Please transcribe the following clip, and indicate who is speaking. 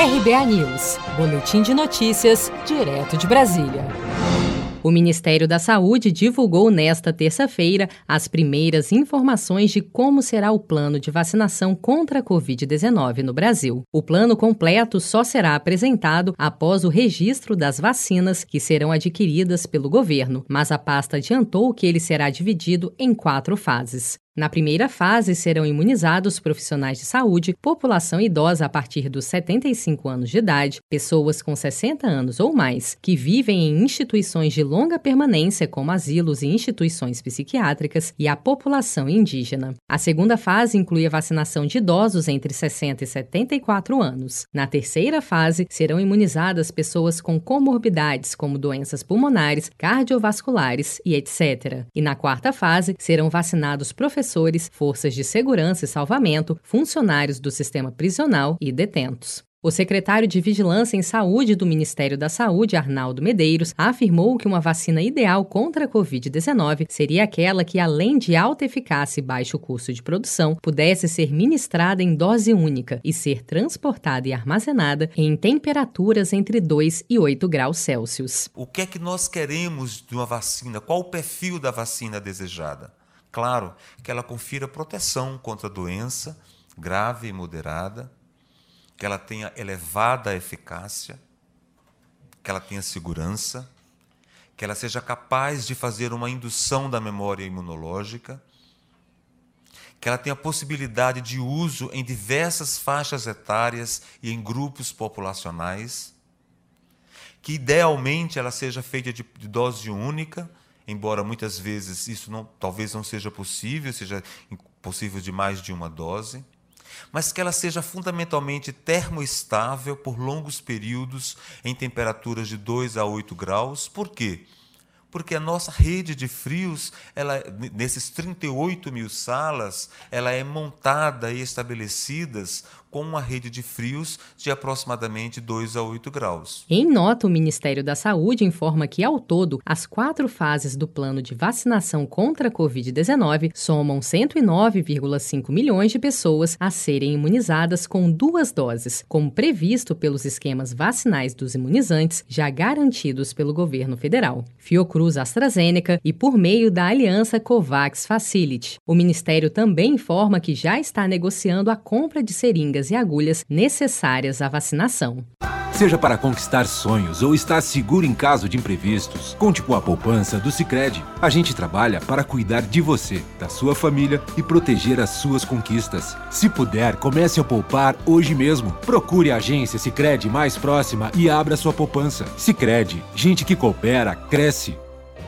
Speaker 1: RBA News, Boletim de Notícias, direto de Brasília. O Ministério da Saúde divulgou nesta terça-feira as primeiras informações de como será o plano de vacinação contra a Covid-19 no Brasil. O plano completo só será apresentado após o registro das vacinas que serão adquiridas pelo governo, mas a pasta adiantou que ele será dividido em quatro fases. Na primeira fase, serão imunizados profissionais de saúde, população idosa a partir dos 75 anos de idade, pessoas com 60 anos ou mais que vivem em instituições de longa permanência, como asilos e instituições psiquiátricas, e a população indígena. A segunda fase inclui a vacinação de idosos entre 60 e 74 anos. Na terceira fase, serão imunizadas pessoas com comorbidades, como doenças pulmonares, cardiovasculares e etc. E na quarta fase, serão vacinados professores forças de segurança e salvamento, funcionários do sistema prisional e detentos. O secretário de Vigilância em Saúde do Ministério da Saúde, Arnaldo Medeiros, afirmou que uma vacina ideal contra a Covid-19 seria aquela que, além de alta eficácia e baixo custo de produção, pudesse ser ministrada em dose única e ser transportada e armazenada em temperaturas entre 2 e 8 graus Celsius.
Speaker 2: O que é que nós queremos de uma vacina? Qual o perfil da vacina desejada? Claro, que ela confira proteção contra doença grave e moderada, que ela tenha elevada eficácia, que ela tenha segurança, que ela seja capaz de fazer uma indução da memória imunológica, que ela tenha possibilidade de uso em diversas faixas etárias e em grupos populacionais, que idealmente ela seja feita de, dose única, embora muitas vezes isso não, talvez não seja possível, seja possível de mais de uma dose, mas que ela seja fundamentalmente termoestável por longos períodos em temperaturas de 2 a 8 graus. Por quê? Porque a nossa rede de frios, ela, nesses 38 mil salas, ela é montada e estabelecidas com uma rede de frios de aproximadamente 2 a 8 graus.
Speaker 1: Em nota, o Ministério da Saúde informa que, ao todo, as quatro fases do plano de vacinação contra a Covid-19 somam 109,5 milhões de pessoas a serem imunizadas com duas doses, como previsto pelos esquemas vacinais dos imunizantes já garantidos pelo governo federal. Fiocruz AstraZeneca e por meio da aliança COVAX Facility. O Ministério também informa que já está negociando a compra de seringas seringas e agulhas necessárias à vacinação.
Speaker 3: Seja para conquistar sonhos ou estar seguro em caso de imprevistos, conte com a poupança do Sicredi. A gente trabalha para cuidar de você, da sua família e proteger as suas conquistas. Se puder, comece a poupar hoje mesmo. Procure a agência Sicredi mais próxima e abra sua poupança. Sicredi, gente que coopera cresce.